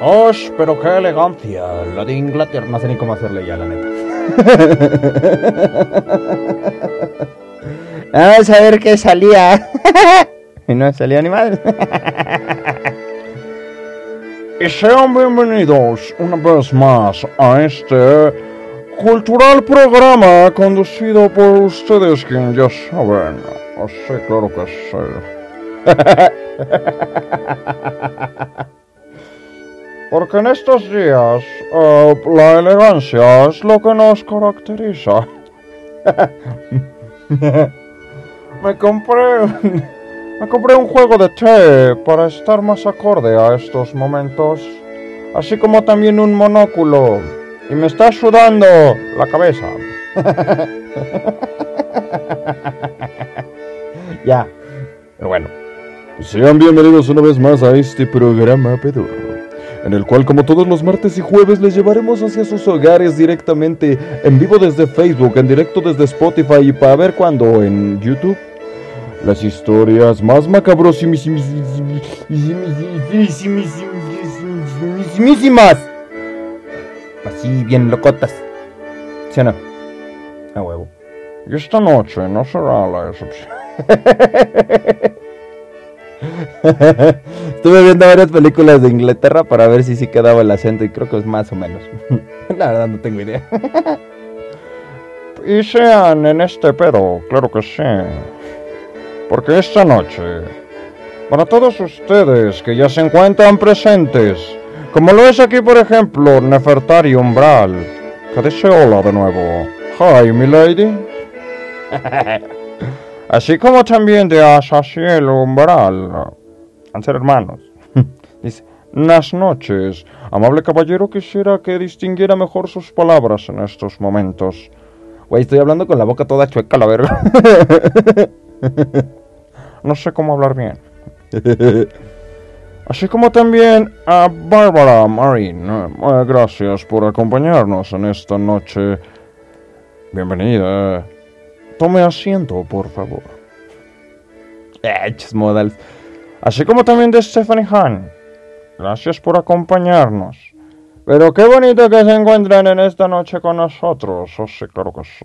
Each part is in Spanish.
¡Osh! Pero qué elegancia. La de Inglaterra. No sé ni cómo hacerle ya, la neta. Vamos a ver qué salía. y no salía ni madre. y sean bienvenidos una vez más a este cultural programa conducido por ustedes, quien ya saben. Oh, sí, claro que sí. Porque en estos días uh, la elegancia es lo que nos caracteriza. me compré me compré un juego de té para estar más acorde a estos momentos, así como también un monóculo y me está sudando la cabeza. ya. Pero bueno, sean bienvenidos una vez más a este programa pedorro en el cual como todos los martes y jueves les llevaremos hacia sus hogares directamente en vivo desde Facebook, en directo desde Spotify y para ver cuando en YouTube. Las historias más macabrosísimas así bien locotas ¿sí o no? a huevo. Y esta noche no será la excepción Estuve viendo varias películas de Inglaterra para ver si sí quedaba el acento y creo que es más o menos. La verdad no tengo idea. y sean en este pedo, claro que sí. Porque esta noche, para todos ustedes que ya se encuentran presentes, como lo es aquí por ejemplo Nefertari Umbral, que dice hola de nuevo. Hi, mi lady. Así como también de Asaciel Umbral. Han ser hermanos. Dice, las noches. Amable caballero, quisiera que distinguiera mejor sus palabras en estos momentos. Güey, estoy hablando con la boca toda chueca, la verga. no sé cómo hablar bien. Así como también a Bárbara Marín. Eh, gracias por acompañarnos en esta noche. Bienvenida. Tome asiento, por favor. Eh, modals. Así como también de Stephanie Han. Gracias por acompañarnos. Pero qué bonito que se encuentran en esta noche con nosotros. Oh, sí, claro que sí.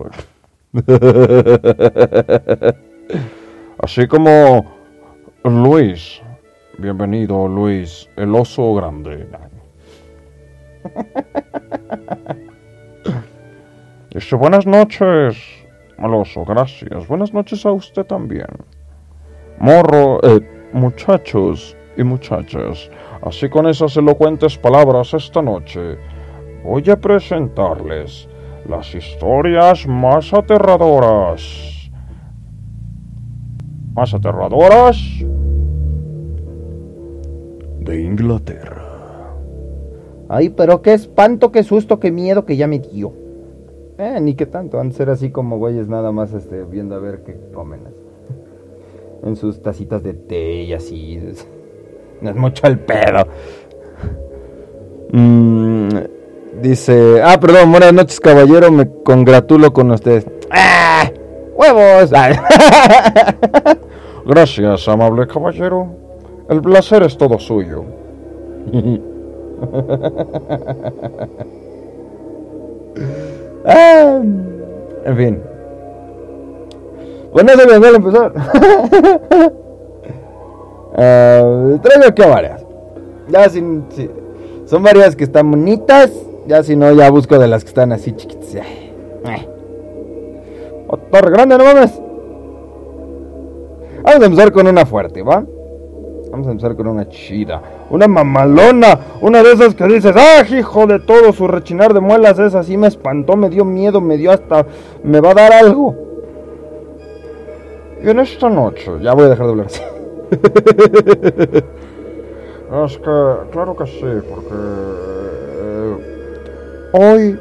Así como Luis. Bienvenido, Luis, el oso grande. Dice, buenas noches. Gracias. Buenas noches a usted también. Morro, eh, muchachos y muchachas, así con esas elocuentes palabras esta noche, voy a presentarles las historias más aterradoras. Más aterradoras de Inglaterra. Ay, pero qué espanto, qué susto, qué miedo que ya me dio. Eh, ni qué tanto, han de ser así como güeyes nada más este, viendo a ver qué comen. En sus tacitas de té y así. No es mucho el pedo. Mm, dice, ah, perdón, buenas noches caballero, me congratulo con ustedes. ¡Ah! ¡Huevos! Gracias, amable caballero. El placer es todo suyo. Ah, en fin. Bueno, se me a empezar. uh, traigo aquí varias. Ya sin, son varias que están bonitas. Ya si no, ya busco de las que están así chiquitas. Eh. Grande, no mames. Vamos a empezar con una fuerte, ¿va? Vamos a empezar con una chida. Una mamalona. Una de esas que dices, ¡ah, hijo de todo! Su rechinar de muelas es así, me espantó, me dio miedo, me dio hasta. me va a dar algo. Y en esta noche. Ya voy a dejar de hablar así. es que, claro que sí, porque. Eh, hoy.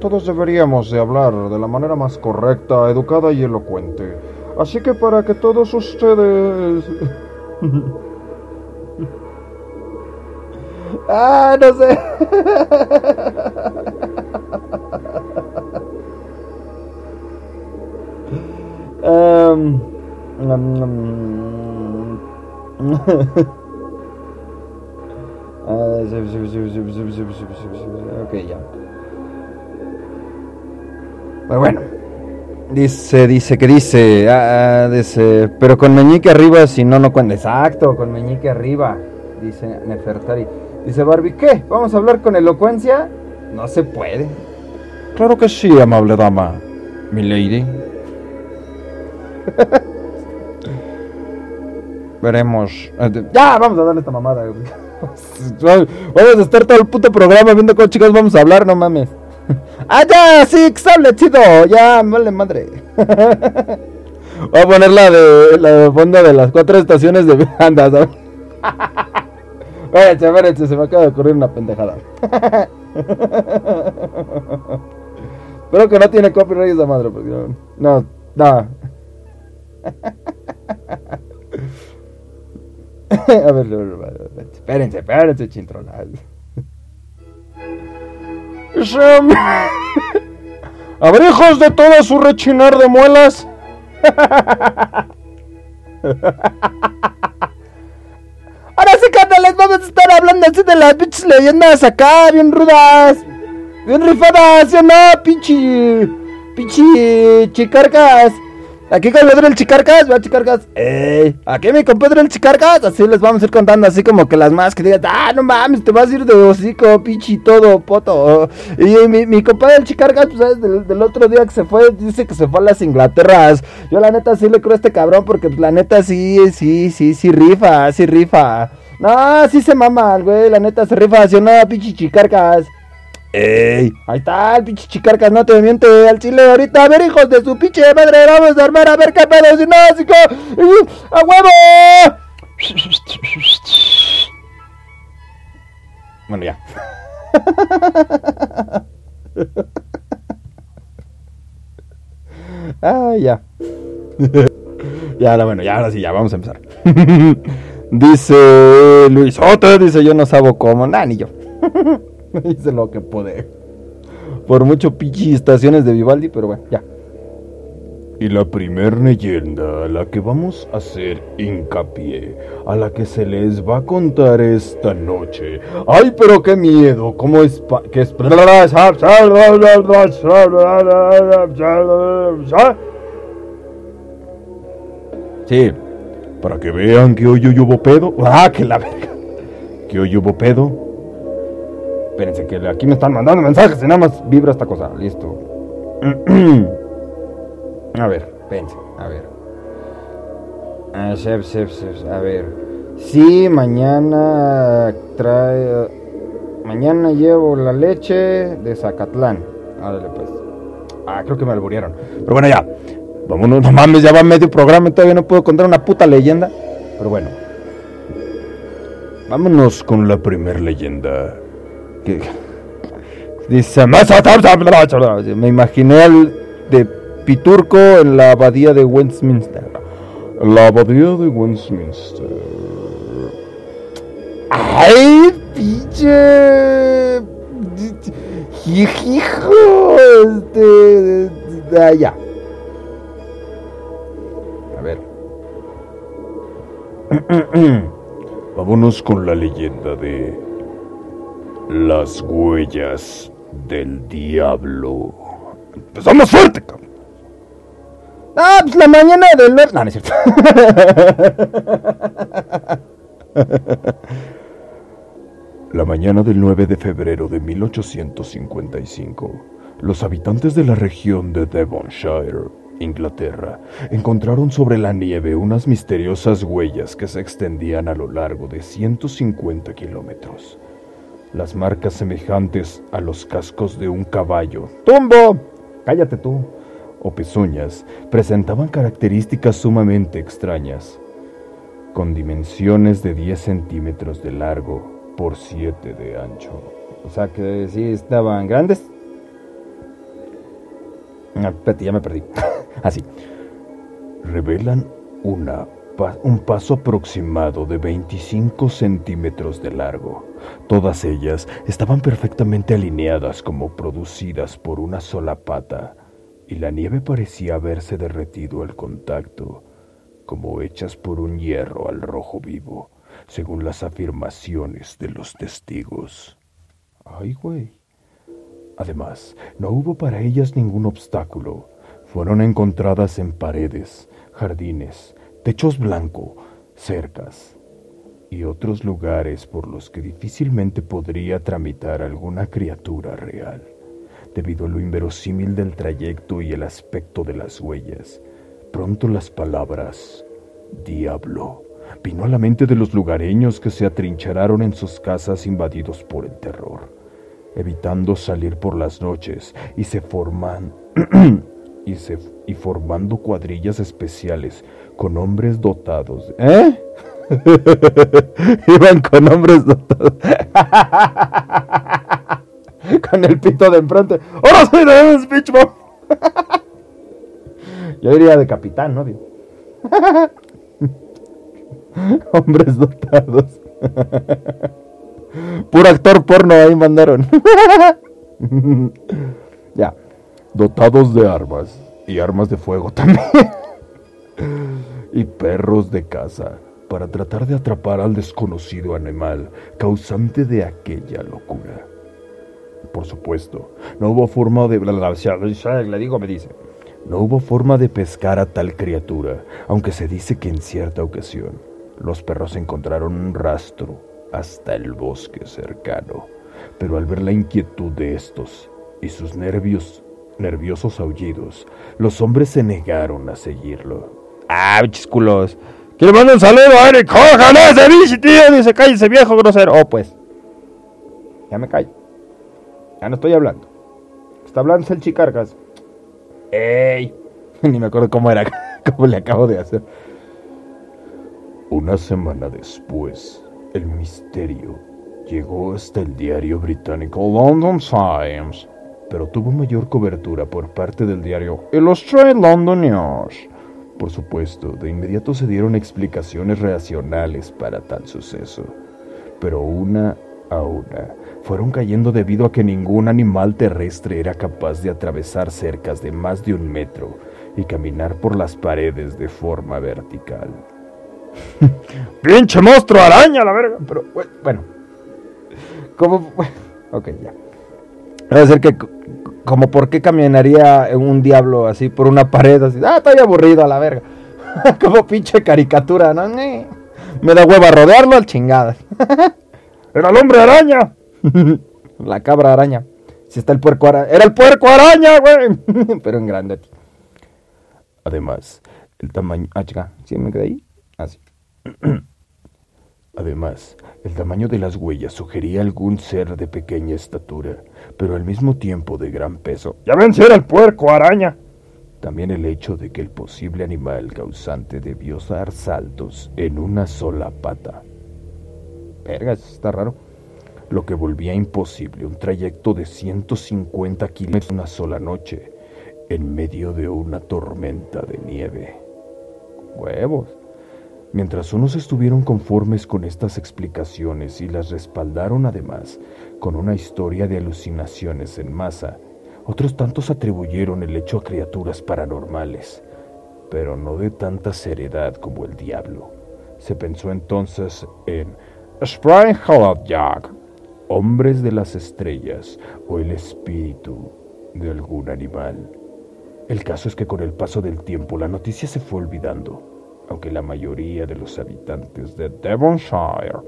Todos deberíamos de hablar de la manera más correcta, educada y elocuente. Así que para que todos ustedes... ah, no sé. um, um, Ok, ya. Pero bueno. Dice, dice, que dice, ah, ah, dice, pero con meñique arriba, si no, no cuenta. Exacto, con meñique arriba, dice Nefertari. Dice Barbie, ¿qué? ¿Vamos a hablar con elocuencia? No se puede. Claro que sí, amable dama, mi lady. Veremos. Eh, ya, vamos a darle esta mamada. vamos a estar todo el puto programa viendo cómo chicos vamos a hablar, no mames. Ah, ya, sí, chido. Ya, vale madre. Voy a poner la de la fondo de las cuatro estaciones de banda, ¿sabes? Espérense, espérense, se me acaba de ocurrir una pendejada. Espero que no tiene copyright esa madre, porque no. No, no. A ver, espérense, espérense, chintrolas. A ver, hijos de todo su rechinar de muelas. Ahora sí, les vamos a estar hablando así de las pinches leyendas acá, bien rudas. Bien rifadas, ¿sí o no? Pinche. Pinche. Chicarcas. Aquí compadre el Chicarcas, va Chicarcas. ¡Ey! Aquí mi compadre el Chicarcas. Así les vamos a ir contando, así como que las más que digan, ah, no mames, te vas a ir de hocico, pinche todo, poto. Y mi, mi compadre el Chicarcas, pues, ¿sabes? Del, otro día que se fue, dice que se fue a las Inglaterras. Yo, la neta, sí le creo a este cabrón, porque pues, la neta, sí, sí, sí, sí rifa, sí rifa. No, sí se mama, güey, la neta se rifa, así, no, pinche Chicarcas. ¡Ey! Ahí está el pinche chicarcas, no te miente al chile ahorita. A ver, hijos de su pinche madre, vamos a armar a ver qué pedo, si no, así. ¡A huevo! Bueno, ya. ah, ya. ya, ahora bueno, ya, ahora sí, ya, vamos a empezar. dice Luis Otto, dice yo no sabo cómo, nah, ni yo. Hice lo que pude. Por mucho pichi estaciones de Vivaldi, pero bueno, ya. Y la primer leyenda a la que vamos a hacer hincapié, a la que se les va a contar esta noche. ¡Ay, pero qué miedo! ¿Cómo es que es Sí, para que vean que hoy hubo pedo. ¡Ah, que la verga! Que hoy hubo pedo Espérense, que aquí me están mandando mensajes y nada más vibra esta cosa. Listo. a ver, espérense, a ver. A ver. Sí, mañana trae. Mañana llevo la leche de Zacatlán. Árale, pues. Ah, creo que me alburearon. Pero bueno, ya. Vámonos, no mames, ya va medio programa y todavía no puedo contar una puta leyenda. Pero bueno. Vámonos con la primer leyenda dice, me imaginé al de Piturco en la abadía de Westminster. La abadía de Westminster. ¡Ay, pinche! Hijo, este. De allá. A ver. Vámonos con la leyenda de las huellas del diablo. Empezamos fuerte, cabrón. Ah, pues la mañana del... No, no es cierto. La mañana del 9 de febrero de 1855, los habitantes de la región de Devonshire, Inglaterra, encontraron sobre la nieve unas misteriosas huellas que se extendían a lo largo de 150 kilómetros las marcas semejantes a los cascos de un caballo. ¡Tumbo! Cállate tú. O pezuñas presentaban características sumamente extrañas, con dimensiones de 10 centímetros de largo por 7 de ancho. O sea que sí estaban grandes. Ah, ya me perdí. Así. Revelan una un paso aproximado de 25 centímetros de largo. Todas ellas estaban perfectamente alineadas como producidas por una sola pata, y la nieve parecía haberse derretido al contacto, como hechas por un hierro al rojo vivo. según las afirmaciones de los testigos. Ay, güey. Además, no hubo para ellas ningún obstáculo. Fueron encontradas en paredes, jardines, techos blancos, cercas y otros lugares por los que difícilmente podría tramitar alguna criatura real, debido a lo inverosímil del trayecto y el aspecto de las huellas. Pronto las palabras diablo vino a la mente de los lugareños que se atrincheraron en sus casas invadidos por el terror, evitando salir por las noches y se forman y, formando cuadrillas especiales con hombres dotados. ¿Eh? Iban con hombres dotados. con el pito de enfrente. ¡Ahora soy de Speech Yo diría de capitán, ¿no? Hombres dotados. Puro actor porno ahí mandaron. ya. Dotados de armas. Y armas de fuego también. y perros de caza. Para tratar de atrapar al desconocido animal causante de aquella locura. Por supuesto, no hubo forma de... Le digo, me dice. No hubo forma de pescar a tal criatura, aunque se dice que en cierta ocasión los perros encontraron un rastro hasta el bosque cercano, pero al ver la inquietud de estos y sus nervios, nerviosos aullidos, los hombres se negaron a seguirlo. ¡Ah, chisculos! Que le mando un saludo a Eric ¡Cojan ese bici, tío! Dice, cállese viejo grosero. Oh, pues. Ya me callo. Ya no estoy hablando. Está hablando el chicargas. ¡Ey! Ni me acuerdo cómo era, cómo le acabo de hacer. Una semana después, el misterio llegó hasta el diario británico London Times, pero tuvo mayor cobertura por parte del diario Illustrated London News. Por supuesto, de inmediato se dieron explicaciones racionales para tal suceso, pero una a una fueron cayendo debido a que ningún animal terrestre era capaz de atravesar cercas de más de un metro y caminar por las paredes de forma vertical. ¡Pinche monstruo araña, la verga! Pero, bueno. ¿Cómo? Ok, ya. Va a ser que, como por qué caminaría un diablo así por una pared así. Ah, estoy aburrido a la verga. como pinche caricatura, ¿no? Me da hueva rodearlo al chingada. Era el hombre araña. la cabra araña. Si está el puerco araña. Era el puerco araña, güey. Pero en grande. Además, el tamaño. Ah, chica, ¿sí me quedé ahí? Así. Además, el tamaño de las huellas sugería algún ser de pequeña estatura, pero al mismo tiempo de gran peso. ¡Ya ven ser el puerco araña! También el hecho de que el posible animal causante debió dar saltos en una sola pata. Verga, está raro. Lo que volvía imposible un trayecto de 150 kilómetros una sola noche, en medio de una tormenta de nieve. Huevos. Mientras unos estuvieron conformes con estas explicaciones y las respaldaron además con una historia de alucinaciones en masa, otros tantos atribuyeron el hecho a criaturas paranormales, pero no de tanta seriedad como el diablo. Se pensó entonces en Jack, hombres de las estrellas o el espíritu de algún animal. El caso es que con el paso del tiempo la noticia se fue olvidando aunque la mayoría de los habitantes de Devonshire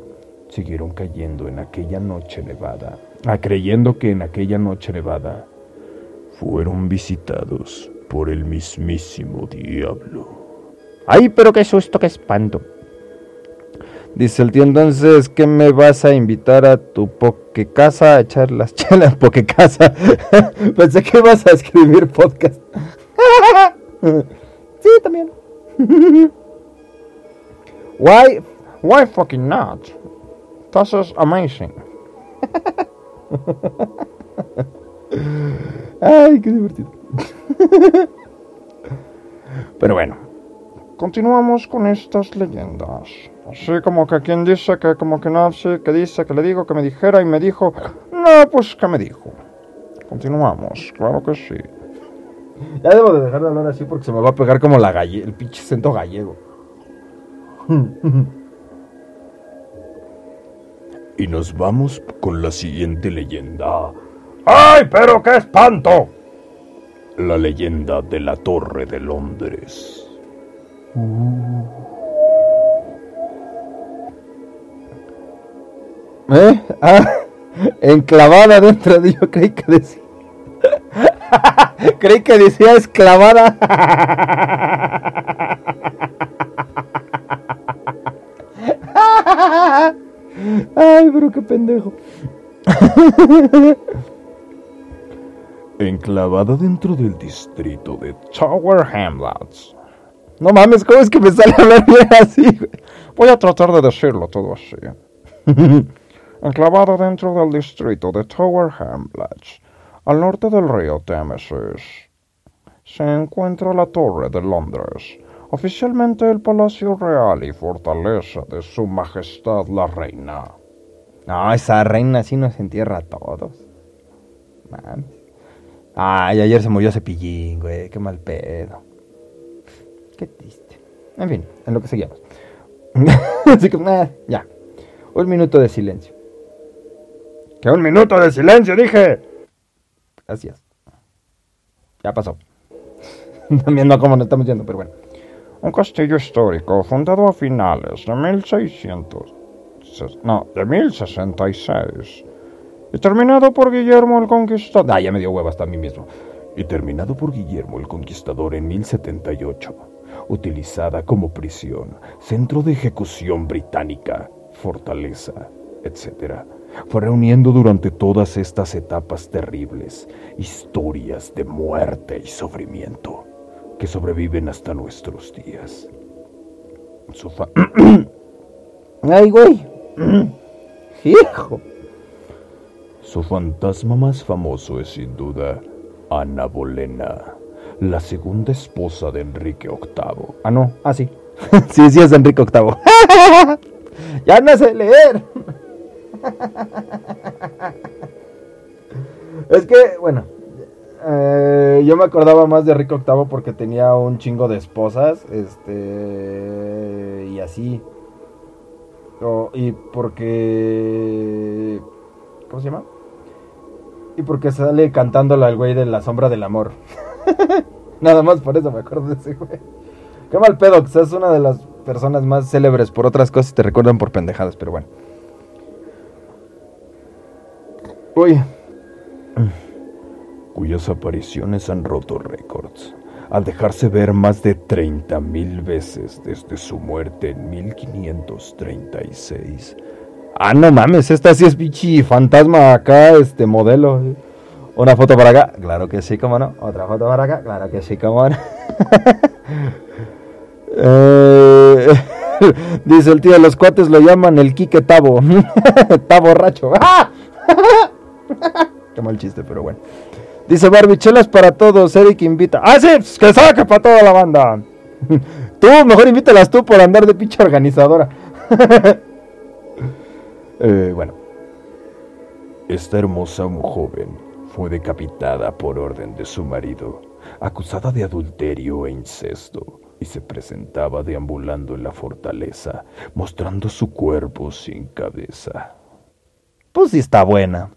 siguieron cayendo en aquella noche nevada, ah, creyendo que en aquella noche nevada fueron visitados por el mismísimo diablo. ¡Ay, pero qué susto, qué espanto! Dice el tío, entonces, ¿qué me vas a invitar a tu poke casa a echar las chelas? Poke casa. Pensé que ibas a escribir podcast. sí, también. Why, why fucking not? This is amazing. Ay, qué divertido. Pero bueno, continuamos con estas leyendas. Así como que quien dice que como que no, sé, que dice que le digo que me dijera y me dijo, no, pues que me dijo. Continuamos, claro que sí. Ya debo de dejar de hablar así porque se me va a pegar como la galle el pinche acento gallego. Y nos vamos con la siguiente leyenda. ¡Ay, pero qué espanto! La leyenda de la Torre de Londres. ¿Eh? Ah, enclavada dentro de yo creí que decía. creí que decía esclavada. Ay, pero qué pendejo. Enclavada dentro del distrito de Tower Hamlets. No mames, ¿cómo es que me sale a hablar bien así? Voy a tratar de decirlo todo así. Enclavada dentro del distrito de Tower Hamlets, al norte del río Támesis, se encuentra la Torre de Londres, oficialmente el Palacio Real y Fortaleza de Su Majestad la Reina. No, esa reina sí nos entierra a todos. Mames. Ay, ayer se murió Cepillín, güey. Qué mal pedo. Qué triste. En fin, en lo que seguíamos. Así que, eh, ya. Un minuto de silencio. ¡Que un minuto de silencio, dije! Gracias. Ya pasó. También no como nos estamos yendo, pero bueno. Un castillo histórico fundado a finales de 1600. ses- No, de 1066. Y terminado por Guillermo el Conquistador. Ah, ya me dio hueva hasta a mí mismo. y terminado por Guillermo el Conquistador en 1078, utilizada como prisión, centro de ejecución británica, fortaleza, etc. Fue reuniendo durante todas estas etapas terribles historias de muerte y sufrimiento que sobreviven hasta nuestros días. Su fa- Ay, güey. Hijo. Su fantasma más famoso es sin duda Ana Bolena, la segunda esposa de Enrique VIII. Ah, no. Ah, sí. sí, sí, es Enrique VIII. ya no sé leer. es que, bueno. Eh, yo me acordaba más de Enrique VIII porque tenía un chingo de esposas. Este. Y así. Y porque. ¿Cómo se llama? Y porque sale cantándole al güey de la sombra del amor. Nada más por eso me acuerdo de ese güey. Qué mal pedo, que seas una de las personas más célebres por otras cosas te recuerdan por pendejadas, pero bueno. Uy, cuyas apariciones han roto récords, al dejarse ver más de 30.000 veces desde su muerte en 1536. ah, no mames, esta sí es pichi fantasma acá, este modelo. Una foto para acá, claro que sí, cómo no. Otra foto para acá, claro que sí, cómo no. Eh, dice el tío, los cuates lo llaman el Quique Tabo. Tabo borracho. Qué mal chiste, pero bueno. Dice Barbie, chelas para todos, Eric invita. ¡Ah, sí! pues, que saque para toda la banda. tú, mejor invítalas tú por andar de pinche organizadora. Eh, bueno, Esta hermosa joven fue decapitada por orden de su marido, acusada de adulterio e incesto, y se presentaba deambulando en la fortaleza, mostrando su cuerpo sin cabeza. pues sí está buena.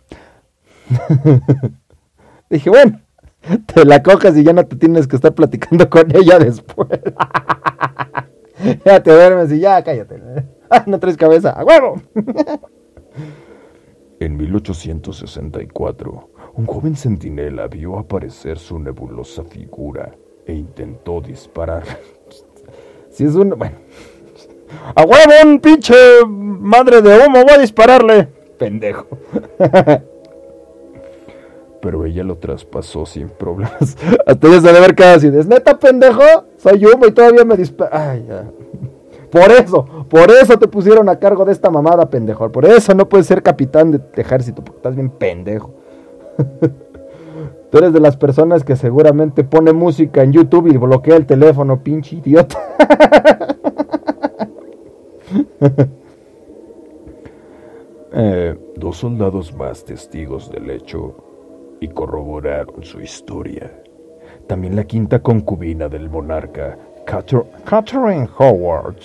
Dije, bueno, te la cojas y ya no te tienes que estar platicando con ella después. ya te duermes y ya, cállate. Ah, no traes cabeza, a huevo. En 1864, un joven centinela vio aparecer su nebulosa figura e intentó disparar. Si es un. Bueno. ¡A huevo, un pinche madre de humo! Voy a dispararle. Pendejo. Pero ella lo traspasó sin problemas. Hasta ya se debe quedado así. ¿Es neta, pendejo? Soy humo y todavía me dispara. Ay, ya. Por eso, por eso te pusieron a cargo de esta mamada, pendejo. Por eso no puedes ser capitán de ejército, porque estás bien pendejo. Tú eres de las personas que seguramente pone música en YouTube y bloquea el teléfono, pinche idiota. Eh, dos soldados más testigos del hecho y corroboraron su historia. También la quinta concubina del monarca, Cather- Catherine Howard,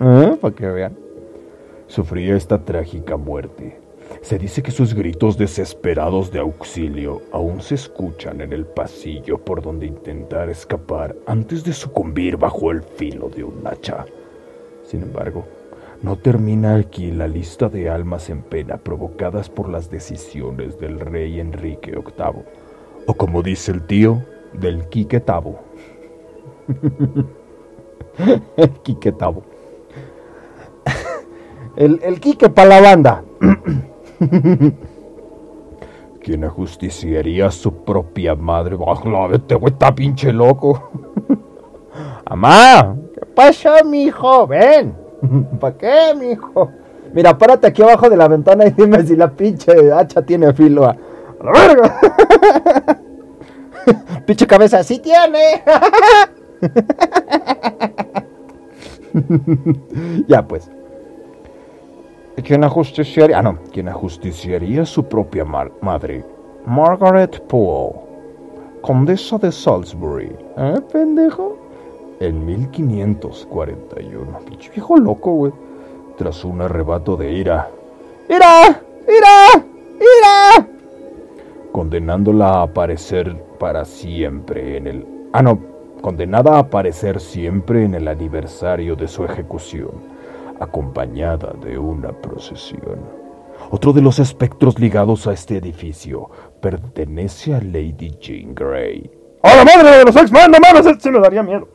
¿Eh? Para que vean. sufría esta trágica muerte. Se dice que sus gritos desesperados de auxilio aún se escuchan en el pasillo por donde intentar escapar antes de sucumbir bajo el filo de un hacha. Sin embargo, no termina aquí la lista de almas en pena provocadas por las decisiones del rey Enrique VIII, o como dice el tío, del Quique Tabo. el Quique Tabo. El, el Quique para la banda. Quien ajusticiaría a su propia madre. Bajo este güey está pinche loco. Amá, ¿qué pasa, mijo? Ven. ¿Para qué, mijo? Mira, párate aquí abajo de la ventana y dime si la pinche hacha tiene filo. A la verga. pinche cabeza, sí tiene. ya pues. ¿Quién ajusticiaría? Ah, no. ¿Quién ajusticiaría su propia madre? Margaret Poole, condesa de Salisbury. ¿Eh, pendejo? En 1541. Pinche viejo loco, güey. Tras un arrebato de ira. ¡Ira! ¡Ira! ¡Ira! Condenándola a aparecer para siempre en el... Ah, no. Condenada a aparecer siempre en el aniversario de su ejecución acompañada de una procesión. Otro de los espectros ligados a este edificio pertenece a Lady Jean Grey. ¡A la madre de los X-Men! ¡No! Se me daría miedo.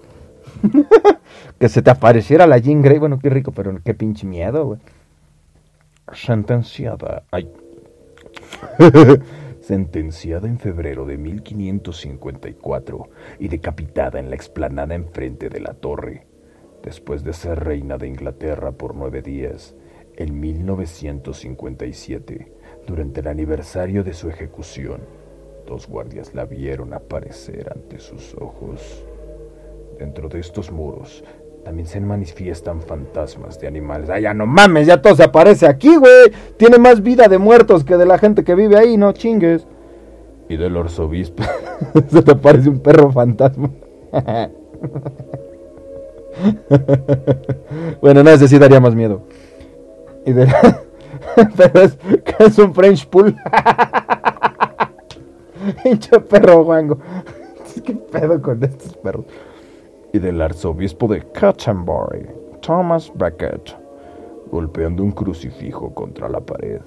que se te apareciera la Jean Grey. Bueno, qué rico, pero qué pinche miedo, güey. Sentenciada. Ay. Sentenciada en febrero de 1554 y decapitada en la explanada enfrente de la torre después de ser reina de Inglaterra por nueve días, en 1957, durante el aniversario de su ejecución, dos guardias la vieron aparecer ante sus ojos. Dentro de estos muros también se manifiestan fantasmas de animales. ¡Ay, ya no mames! Ya todo se aparece aquí, güey. Tiene más vida de muertos que de la gente que vive ahí, no chingues. Y del arzobispo. se te aparece un perro fantasma. bueno, no, ese sí daría más miedo. Y de Pero es que es un French Pool. Hinche perro guango. ¿Qué pedo con estos perros? Y del arzobispo de Canterbury, Thomas Becket, golpeando un crucifijo contra la pared.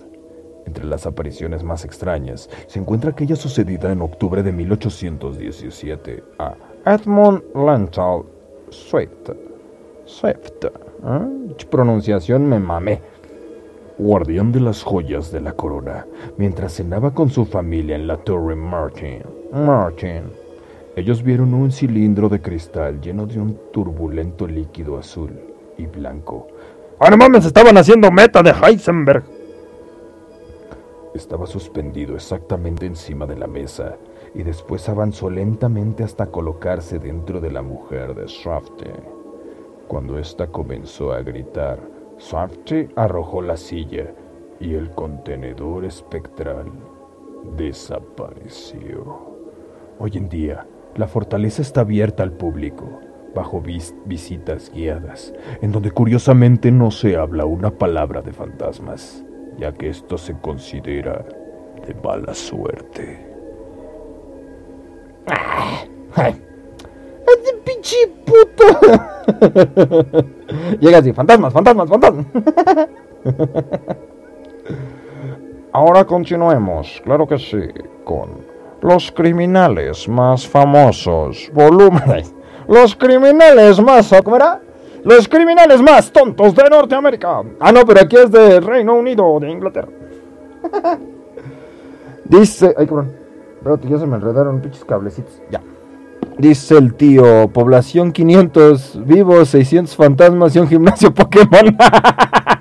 Entre las apariciones más extrañas se encuentra aquella sucedida en octubre de 1817 a Edmund Lental Swift. Swift. ¿eh? Pronunciación me mamé. Guardián de las joyas de la corona, mientras cenaba con su familia en la Torre Martin. Martin. Ellos vieron un cilindro de cristal lleno de un turbulento líquido azul y blanco. ¡Ah, no mames! Estaban haciendo meta de Heisenberg. Estaba suspendido exactamente encima de la mesa y después avanzó lentamente hasta colocarse dentro de la mujer de Swafty. Cuando ésta comenzó a gritar, Swafty arrojó la silla y el contenedor espectral desapareció. Hoy en día, la fortaleza está abierta al público, bajo visitas guiadas, en donde curiosamente no se habla una palabra de fantasmas, ya que esto se considera de mala suerte. ¡Ay! ¡Este pinche puto! Llega así, fantasmas, fantasmas, fantasmas. Ahora continuemos, claro que sí, con los criminales más famosos, volúmenes. Los criminales más... ¿Cómo era? Los criminales más tontos de Norteamérica. Ah, no, pero aquí es de Reino Unido, de Inglaterra. Dice... Ay, cabrón. Espérate, ya se me enredaron pinches cablecitos. Ya. Dice el tío, población 500 vivos, 600 fantasmas y un gimnasio Pokémon.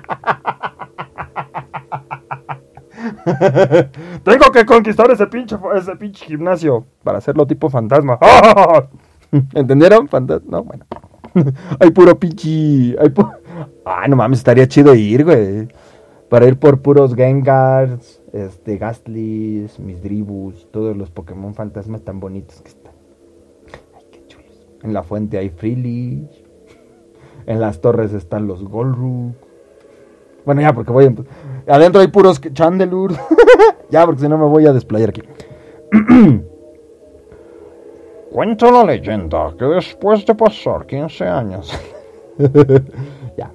Tengo que conquistar ese pinche, ese pinche gimnasio para hacerlo tipo fantasma. ¿Entendieron? No, bueno. hay puro pinche. Hay Ah, no mames, estaría chido ir, güey. Para ir por puros Gengars, este, Gastlys, Misdribus, todos los Pokémon fantasmas tan bonitos que están. Ay, qué chulos. En la fuente hay Freely. En las torres están los Golruk. Bueno, ya, porque voy. en- Adentro hay puros chandelures. ya, porque si no me voy a desplayar aquí. Cuenta la leyenda que después de pasar 15 años. ya.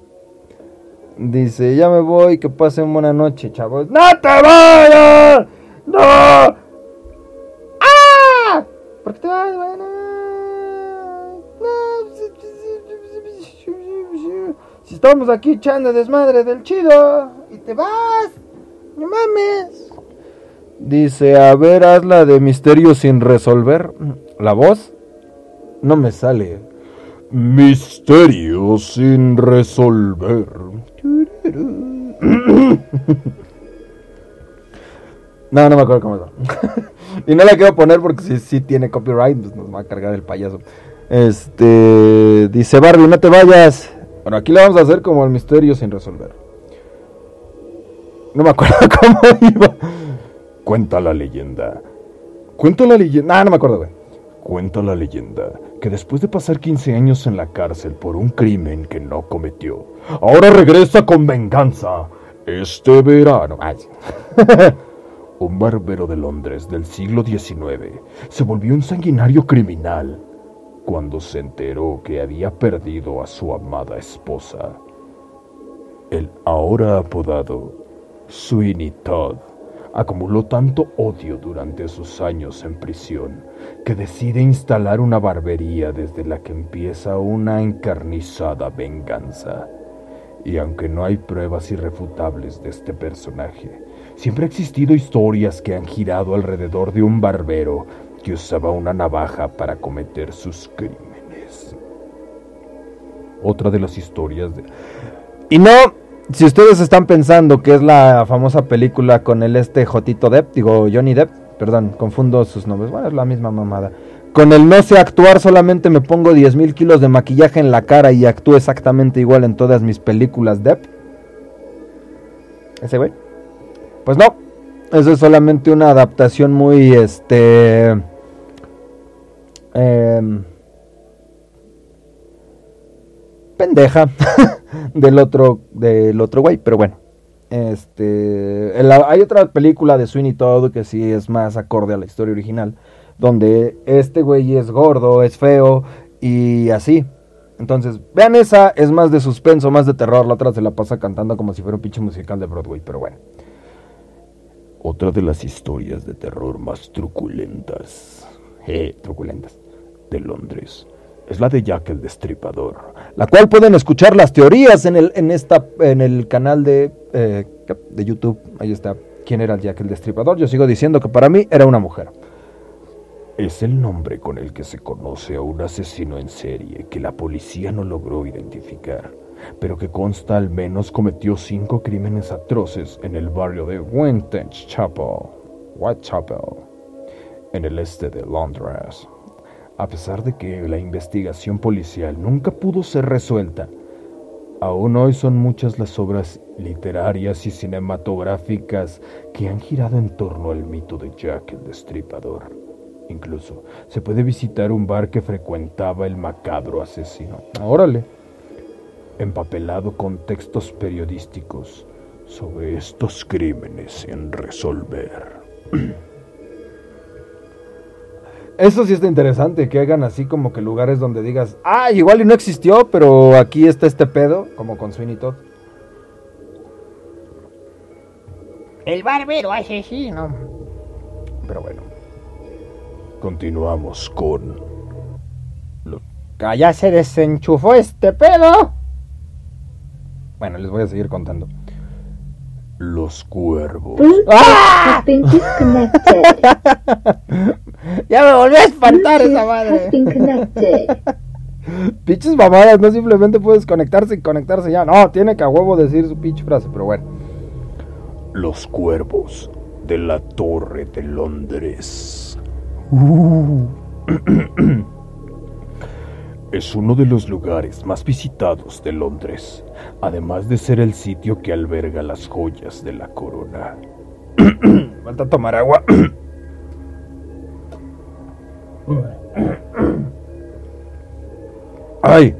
Dice, ya me voy, que pasen buena noche, chavos. ¡No te vayas! ¡No! ¡Ah! ¿Por qué te vas? Bueno, Si estamos aquí echando desmadre del chido y te vas, no mames. Dice, a ver, haz la de misterio sin resolver. La voz no me sale. Misterio sin resolver. No, no me acuerdo cómo es. y no la quiero poner porque si, si tiene copyright, pues nos va a cargar el payaso. Este. Dice Barbie, no te vayas. Bueno, aquí le vamos a hacer como el misterio sin resolver. No me acuerdo cómo iba. Cuenta la leyenda. Cuento la leyenda. No, no me acuerdo, güey. Cuenta la leyenda que después de pasar 15 años en la cárcel por un crimen que no cometió, ahora regresa con venganza. Este verano, Ay, un barbero de Londres del siglo XIX se volvió un sanguinario criminal cuando se enteró que había perdido a su amada esposa. El ahora apodado Sweeney Todd acumuló tanto odio durante sus años en prisión que decide instalar una barbería desde la que empieza una encarnizada venganza. Y aunque no hay pruebas irrefutables de este personaje, siempre ha existido historias que han girado alrededor de un barbero que usaba una navaja para cometer sus crímenes. Otra de las historias de... Y no, si ustedes están pensando que es la famosa película con el este Jotito Depp, digo Johnny Depp, perdón, confundo sus nombres, bueno, es la misma mamada. Con el no sé actuar, solamente me pongo 10 mil kilos de maquillaje en la cara y actúo exactamente igual en todas mis películas Depp. ¿Ese güey? Pues no, eso es solamente una adaptación muy, este... em, pendeja del otro del otro güey, pero bueno. Este, hay otra película de Sweeney Todd que sí es más acorde a la historia original, donde este güey es gordo, es feo y así. Entonces, vean esa, es más de suspenso, más de terror, la otra se la pasa cantando como si fuera un pinche musical de Broadway, pero bueno. Otra de las historias de terror más truculentas, eh, truculentas, de Londres, es la de Jack el Destripador. La cual pueden escuchar las teorías en el, en esta, en el canal de, eh, de YouTube. Ahí está. ¿Quién era Jack el Destripador? Yo sigo diciendo que para mí era una mujer. Es el nombre con el que se conoce a un asesino en serie que la policía no logró identificar, pero que consta al menos cometió cinco crímenes atroces en el barrio de Vintage Chapel, Whitechapel, en el este de Londres. A pesar de que la investigación policial nunca pudo ser resuelta, aún hoy son muchas las obras literarias y cinematográficas que han girado en torno al mito de Jack el Destripador. Incluso se puede visitar un bar que frecuentaba el macabro asesino, Órale. empapelado con textos periodísticos sobre estos crímenes sin resolver. Eso sí está interesante, que hagan así como que lugares donde digas, ah, igual y no existió, pero aquí está este pedo, como con Sweeney Todd. El barbero asesino. Pero bueno. Continuamos con los Que ya se desenchufó este pedo. Bueno, les voy a seguir contando. Los cuervos. Disconnected. Ya me volvió a espantar esa madre. Pinches mamadas, no simplemente puedes conectarse y conectarse ya. No, tiene que a huevo decir su pinche frase, pero bueno. Los cuervos de la Torre de Londres. Es uno de los lugares más visitados de Londres, además de ser el sitio que alberga las joyas de la corona. Falta tomar agua. Ay,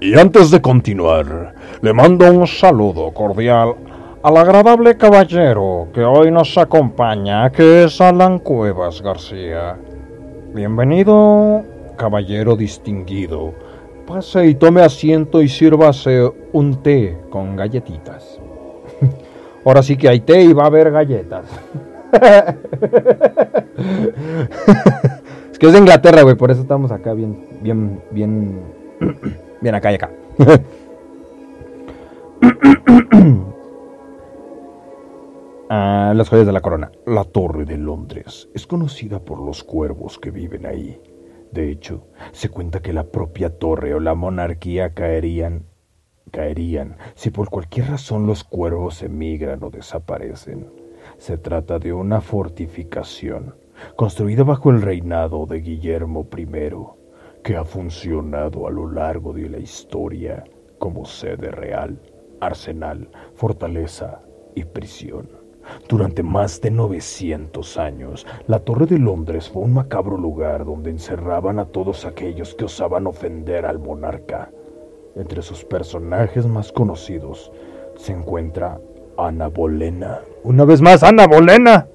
y antes de continuar, le mando un saludo cordial al agradable caballero que hoy nos acompaña, que es Alan Cuevas García. Bienvenido, caballero distinguido. Pase y tome asiento y sírvase un té con galletitas. Ahora sí que hay té y va a haber galletas. es que es de Inglaterra, güey, por eso estamos acá bien, bien, bien, bien acá y acá. Ah, las joyas de la corona. La Torre de Londres es conocida por los cuervos que viven ahí. De hecho, se cuenta que la propia torre o la monarquía caerían caerían si por cualquier razón los cuervos emigran o desaparecen. Se trata de una fortificación construida bajo el reinado de Guillermo I, que ha funcionado a lo largo de la historia como sede real, arsenal, fortaleza y prisión. Durante más de 900 años, la Torre de Londres fue un macabro lugar donde encerraban a todos aquellos que osaban ofender al monarca. Entre sus personajes más conocidos se encuentra Ana Bolena. Una vez más, Ana Bolena.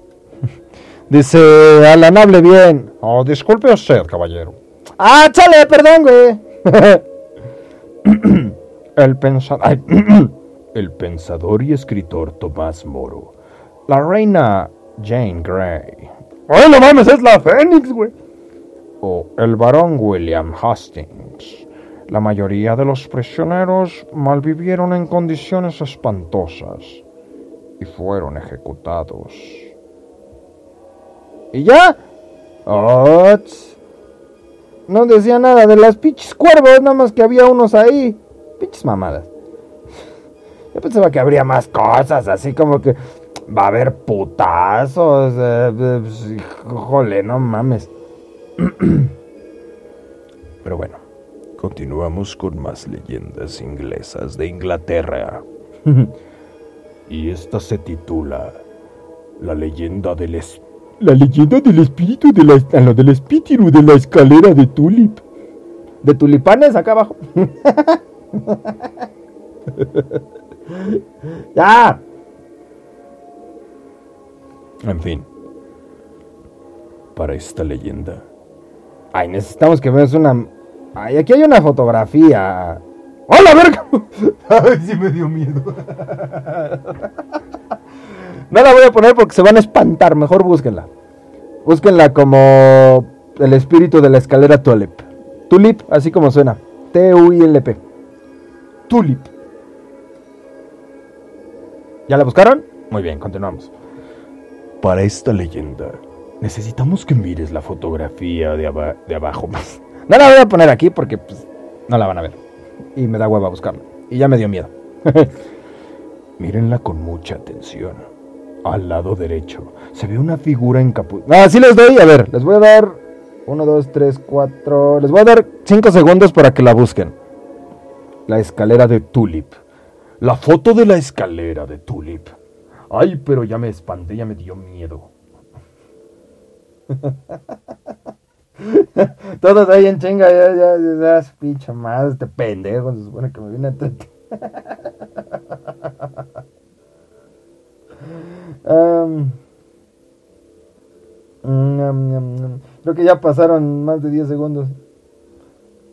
Dice, Alan, hable bien. Oh, disculpe usted, caballero. Ah, chale, perdón, güey. El pensador... El pensador y escritor Tomás Moro La reina Jane Grey. ¡Ay, no mames, es la Fénix, güey! O el barón William Hastings. La mayoría de los prisioneros malvivieron en condiciones espantosas y fueron ejecutados. ¿Y ya? Tss. no decía nada de las pinches cuervos, nada más que había unos ahí. Pinches mamadas. Yo pensaba que habría más cosas, así como que va a haber putazos. eh, pues, híjole, no mames. Pero bueno, continuamos con más leyendas inglesas de Inglaterra. y esta se titula La leyenda del es- La leyenda del espíritu de la, a lo del espíritu de la escalera de Tulip. De tulipanes acá abajo. ya. En fin, para esta leyenda, Ay, necesitamos que veas una. Ay, aquí hay una fotografía. ¡Hola, verga! Ay, sí me dio miedo. No la voy a poner porque se van a espantar. Mejor búsquenla. Búsquenla como el espíritu de la escalera Tulip. Tulip, así como suena. T-U-I-L-P. Tulip. ¿Ya la buscaron? Muy bien, continuamos. Para esta leyenda, necesitamos que mires la fotografía de, de abajo. No la voy a poner aquí porque pues, no la van a ver. Y me da hueva buscarla. Y ya me dio miedo. Mírenla con mucha atención. Al lado derecho se ve una figura encapuchada. Ah, sí les doy. A ver, les voy a dar 1, 2, 3, 4. Les voy a dar 5 segundos para que la busquen. La escalera de Tulip. La foto de la escalera de Tulip. Ay, pero ya me espanté, ya me dio miedo. Todos ahí en chinga, ya, ya, ya, ya, pinche madre, este pendejo, se supone que me viene a ñam. Creo que ya pasaron más de 10 segundos.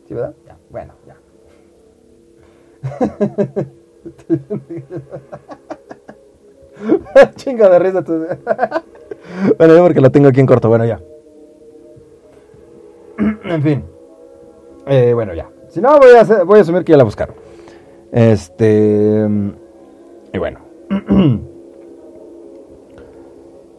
¿Sí, verdad? Ya, bueno, ya. Chinga de risa. bueno, yo porque lo tengo aquí en corto. Bueno, ya. en fin. Eh, bueno, ya. Si no, voy a, hacer- voy a asumir que ya la buscaron. Este. Y bueno.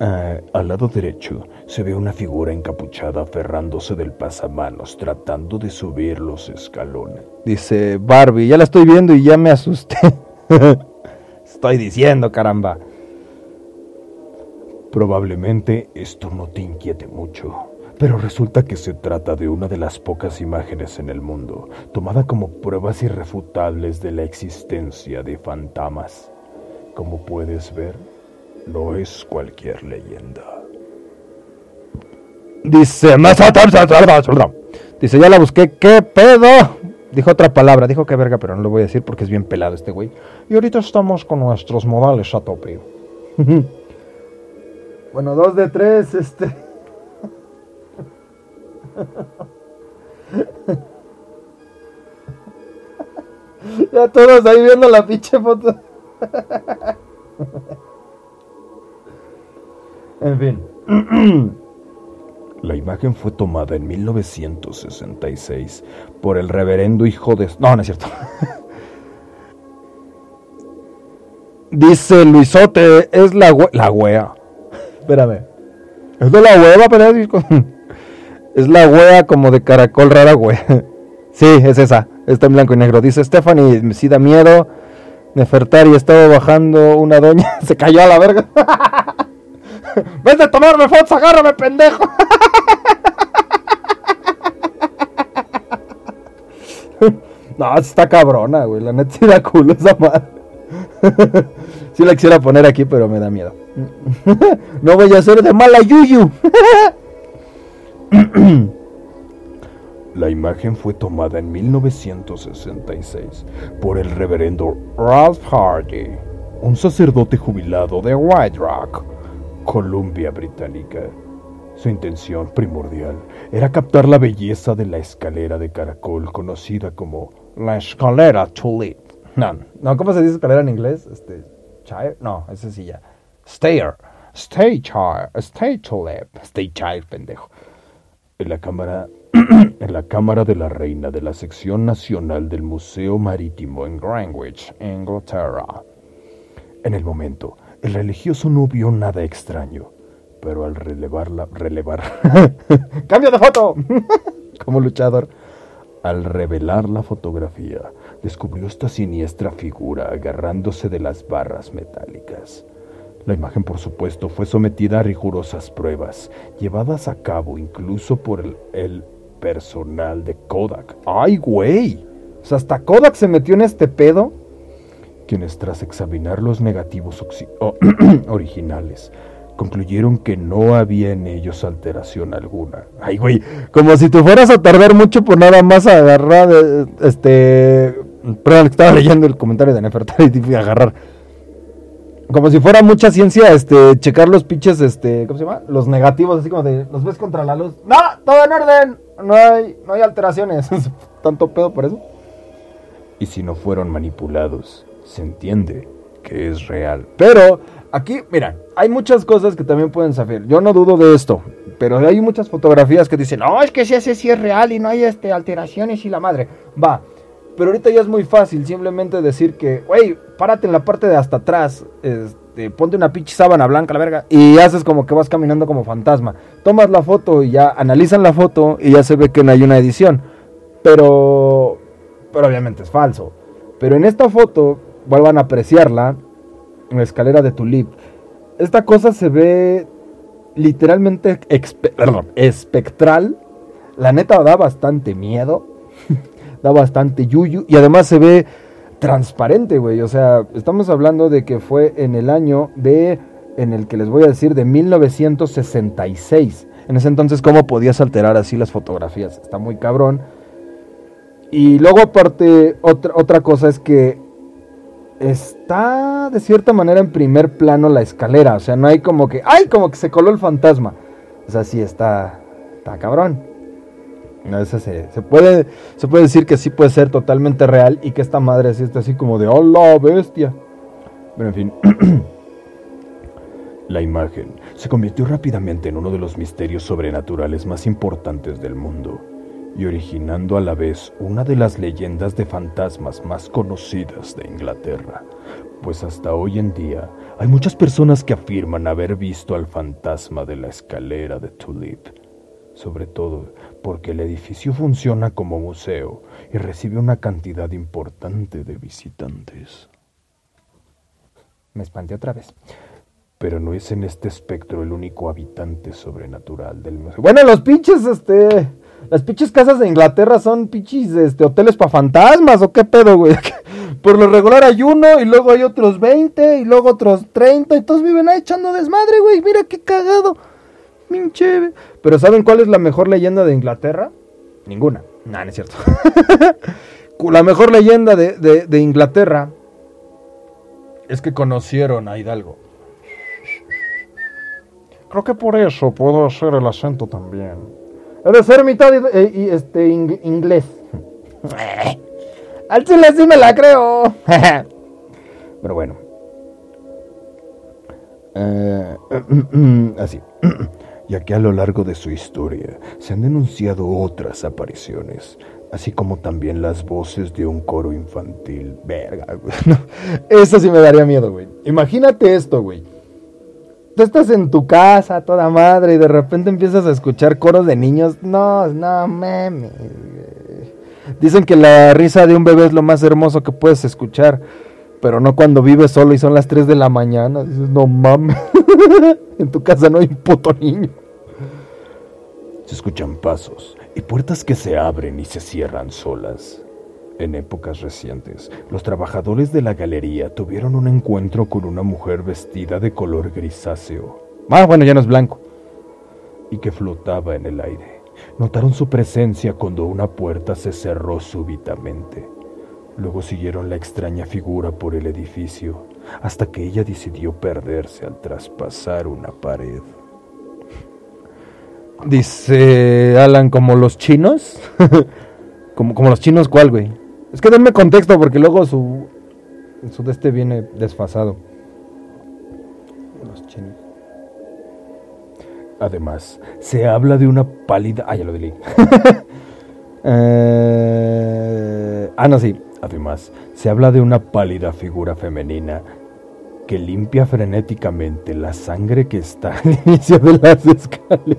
Ah, al lado derecho se ve una figura encapuchada aferrándose del pasamanos tratando de subir los escalones. Dice Barbie, ya la estoy viendo y ya me asusté. estoy diciendo, caramba. Probablemente esto no te inquiete mucho, pero resulta que se trata de una de las pocas imágenes en el mundo tomada como pruebas irrefutables de la existencia de fantasmas. Como puedes ver, no es cualquier leyenda. Dice, más Dice, ya la busqué, ¿qué pedo? Dijo otra palabra, dijo que verga, pero no lo voy a decir porque es bien pelado este güey. Y ahorita estamos con nuestros modales a tope. Bueno, dos de tres, este. ya todos ahí viendo la pinche foto. en fin. La imagen fue tomada en 1966 por el reverendo hijo de... No, no es cierto. Dice Luisote, es la hue- la wea. Espérame. Es de la hueva, pero es la wea como de caracol rara wea. Sí, es esa. Está en blanco y negro. Dice Stephanie, sí da miedo. Nefertari estaba bajando una doña. Se cayó a la verga. Vete a tomarme fotos, agárrame, pendejo. No, está cabrona, güey. La neta sí da culo esa madre. sí la quisiera poner aquí, pero me da miedo. No voy a ser de mala yuyu. La imagen fue tomada en 1966 por el reverendo Ralph Hardy, un sacerdote jubilado de White Rock, Columbia Británica. Su intención primordial era captar la belleza de la escalera de caracol conocida como La escalera tulip. No, no, ¿cómo se dice escalera en inglés? Este, chair. No, ese sí ya. Stair. Stay chair. Stay tulip. Stay chair, pendejo. en la cámara en la cámara de la reina de la sección nacional del Museo Marítimo en Greenwich, Inglaterra. En el momento, el religioso no vio nada extraño, pero al relevarla, relevar, ¡Cambio de foto! Como luchador. al revelar la fotografía, descubrió esta siniestra figura agarrándose de las barras metálicas. La imagen, por supuesto, fue sometida a rigurosas pruebas, llevadas a cabo incluso por el, personal de Kodak. ¡Ay, güey! O sea, hasta Kodak se metió en este pedo. quienes tras examinar los negativos oxi- o- originales concluyeron que no había en ellos alteración alguna. Ay, güey. Como si te fueras a tardar mucho por nada más agarrar. eh, Este. Perdón, estaba leyendo el comentario de Nefertari y agarrar. Como si fuera mucha ciencia, este, checar los pinches, este, ¿cómo se llama? Los negativos, así como de, los ves contra la luz. No, todo en orden, no hay, no hay alteraciones. Tanto pedo por eso. Y si no fueron manipulados, se entiende que es real. Pero aquí, mira, hay muchas cosas que también pueden saber. Yo no dudo de esto, pero hay muchas fotografías que dicen, no, es que si ese sí es real y no hay este, alteraciones y la madre. Va, pero ahorita ya es muy fácil simplemente decir que, güey, párate en la parte de hasta atrás, este, ponte una pinche sábana blanca, la verga, y haces como que vas caminando como fantasma. Tomas la foto y ya analizan la foto y ya se ve que no hay una edición. Pero, pero obviamente es falso. Pero en esta foto, vuelvan a apreciarla, la escalera de Tulip. Esta cosa se ve literalmente perdón, espectral. La neta da bastante miedo. da bastante yuyu. Y además se ve transparente, güey. O sea, estamos hablando de que fue en el año de. En el que les voy a decir de 1966. En ese entonces, ¿cómo podías alterar así las fotografías? Está muy cabrón. Y luego, aparte, otra, otra cosa es que está de cierta manera en primer plano la escalera. O sea, no hay como que, ¡ay! Como que se coló el fantasma. O sea, sí está, está cabrón. No, se, se puede, se puede decir que sí puede ser totalmente real y que esta madre sí está así como de, ¡hola, bestia! Pero en fin, la imagen se convirtió rápidamente en uno de los misterios sobrenaturales más importantes del mundo y originando a la vez una de las leyendas de fantasmas más conocidas de Inglaterra, pues hasta hoy en día hay muchas personas que afirman haber visto al fantasma de la escalera de Tulip, sobre todo porque el edificio funciona como museo y recibe una cantidad importante de visitantes. Me espanté otra vez. Pero no es en este espectro el único habitante sobrenatural del museo. Bueno, los pinches, este. Las pinches casas de Inglaterra son pinches este, hoteles para fantasmas o qué pedo, güey. Por lo regular hay uno y luego hay otros 20 y luego otros 30 y todos viven ahí echando desmadre, güey. Mira qué cagado. Pinche. Pero ¿saben cuál es la mejor leyenda de Inglaterra? Ninguna. Nah, no es cierto. la mejor leyenda de, de- de Inglaterra es que conocieron a Hidalgo. Creo que por eso puedo hacer el acento también. He de ser mitad eh, y, este, ing- inglés. Al chile sí me la creo. Pero bueno. Eh, así. ya que a lo largo de su historia se han denunciado otras apariciones, así como también las voces de un coro infantil. Verga, güey. Eso sí me daría miedo, güey. Imagínate esto, güey. Tú estás en tu casa, toda madre, y de repente empiezas a escuchar coros de niños. No, no mames. Dicen que la risa de un bebé es lo más hermoso que puedes escuchar, pero no cuando vives solo y son las 3 de la mañana. Dices, no mames. en tu casa no hay un puto niño. Se escuchan pasos y puertas que se abren y se cierran solas. En épocas recientes, los trabajadores de la galería tuvieron un encuentro con una mujer vestida de color grisáceo Ah, bueno, ya no es blanco. y que flotaba en el aire. Notaron su presencia cuando una puerta se cerró súbitamente. Luego siguieron la extraña figura por el edificio, hasta que ella decidió perderse al traspasar una pared. Dice Alan, como los chinos. como, como los chinos, ¿cuál, güey? Es que denme contexto porque luego su, su de este viene desfasado. Los chinos. Además, se habla de una pálida... Ah, ya lo leí. Eh, ah, no, sí. Además, se habla de una pálida figura femenina que limpia frenéticamente la sangre que está al inicio de las escaleras.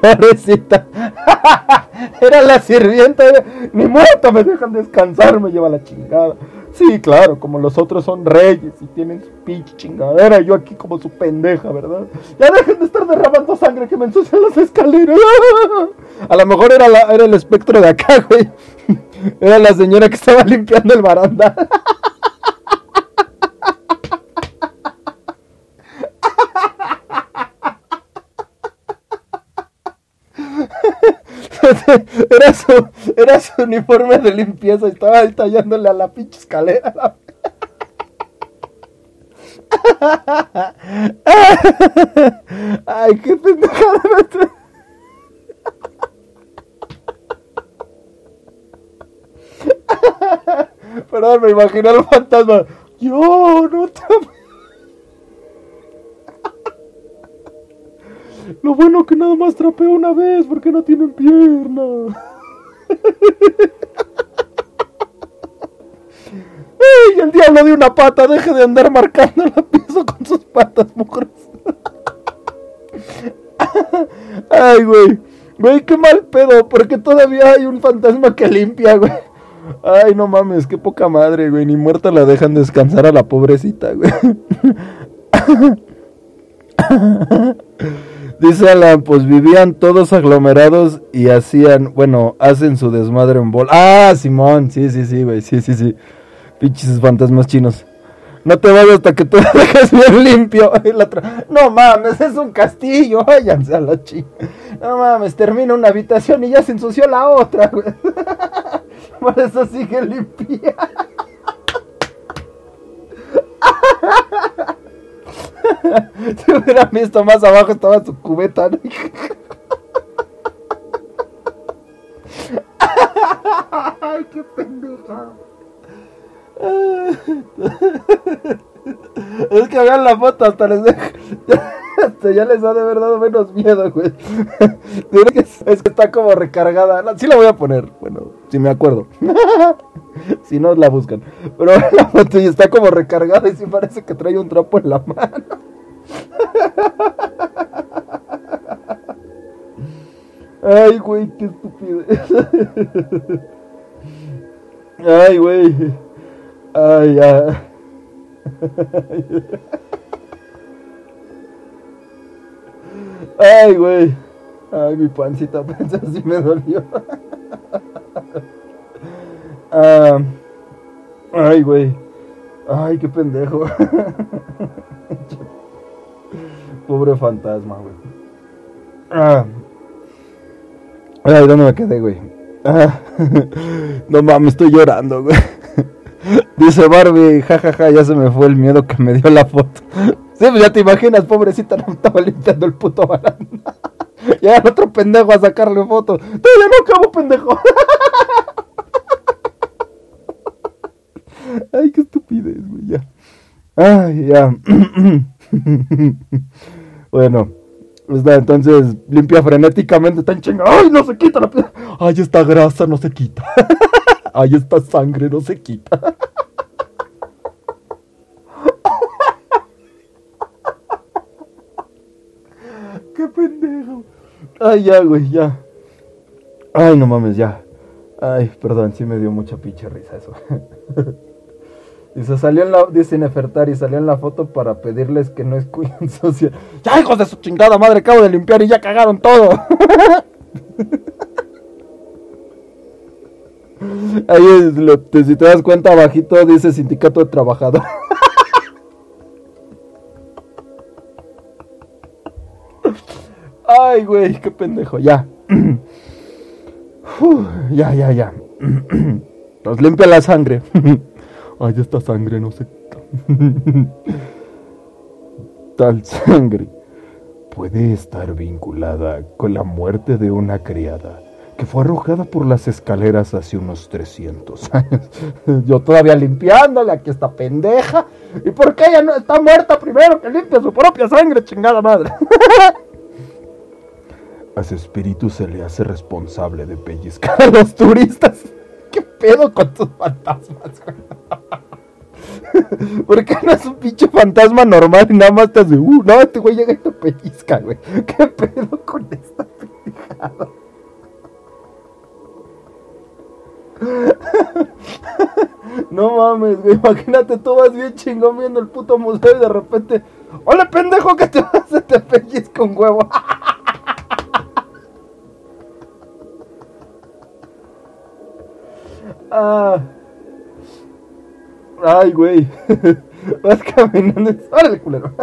Pobrecita. Era la sirvienta. Ni muerta me dejan descansar, me lleva la chingada. Sí, claro, como los otros son reyes y tienen su pinche chingadera. Yo aquí como su pendeja, ¿verdad? Ya dejen de estar derramando sangre que me ensucian las escaleras. A lo mejor era, la- era el espectro de acá, güey. Era la señora que estaba limpiando el barandal. Era su, era uniforme de limpieza y estaba ahí tallándole a la pinche escalera. Ay, qué pendejada. Perdón, me imaginé al fantasma. Yo no te... Lo bueno que nada más trapeo una vez porque no tienen pierna. ¡Ey! El diablo de una pata, deje de andar marcando la pieza con sus patas mujeres. Ay, güey. Güey, qué mal pedo, porque todavía hay un fantasma que limpia, güey. Ay, no mames, qué poca madre, güey. Ni muerta la dejan descansar a la pobrecita, güey. Dice Alan, pues vivían todos aglomerados y hacían, bueno, hacen su desmadre en bol. Ah, Simón, sí, sí, sí, güey, sí, sí, sí. Pinches fantasmas chinos. No te vayas hasta que tú lo dejes bien limpio. No mames, es un castillo, váyanse a la chica. No mames, termina una habitación y ya se ensució la otra, güey. Por eso sigue limpia. Si hubieran visto más abajo estaba su cubeta. ¿no? Ay, qué pendeja. Es que vean la foto, hasta les deja- hasta ya les ha de haber dado menos miedo, güey. Es, que está como recargada. Sí la voy a poner, bueno, si me acuerdo. si no, la buscan. Pero la foto y está como recargada y sí parece que trae un trapo en la mano. Ay, güey, qué estúpido. Ay, güey. Ay, ya. Ay, güey. Ay, mi pancita, pensé así me dolió. Ah, ay, güey. Ay, qué pendejo. Pobre fantasma, güey. Ah. Ay, ¿dónde me quedé, güey? Ah, no mames, estoy llorando, güey. Dice Barbie, jajaja, ya se me fue el miedo que me dio la foto. Sí, pues ya te imaginas, pobrecita, no estaba limpiando el puto baranda. Ya el otro pendejo a sacarle foto. Todavía no acabo, pendejo. Ay, qué estupidez, güey, ya. Ay, ya. bueno, está, entonces limpia frenéticamente, tan chingada. ¡Ay, no se quita la piedra! ¡Ay, esta grasa no se quita! ¡Ay, esta sangre no se quita! ¡Qué pendejo! Ay, ya, güey, ya. Ay, no mames, ya. Ay, perdón, sí me dio mucha pinche risa eso. Se salió en la, dice Nefertari, salió en la foto para pedirles que no escuchen sucia. Ya, hijos de su chingada madre, acabo de limpiar y ya cagaron todo. Ahí, es lo- si te das cuenta, abajito dice sindicato de trabajador. Ay, güey, qué pendejo, ya. Ya, ya, ya. Nos limpia la sangre. Ay, esta sangre no se. Tal sangre puede estar vinculada con la muerte de una criada que fue arrojada por las escaleras hace unos 300 años. Yo todavía limpiándole, aquí está pendeja. ¿Y por qué ella no está muerta primero que limpia su propia sangre, chingada madre? A su espíritu se le hace responsable de pellizcar. A los turistas. ¿Qué pedo con tus fantasmas, güey? ¿Por qué no es un pinche fantasma normal y nada más te hace, uh, no, este güey llega y te pellizca, güey? ¿Qué pedo con esta pendejada? No mames, güey, imagínate, tú vas bien chingón viendo el puto museo y de repente, ¡Hola, pendejo, que te vas a te pellizca un huevo! Ah. Ay, güey. Vas caminando. ¡Órale, culero!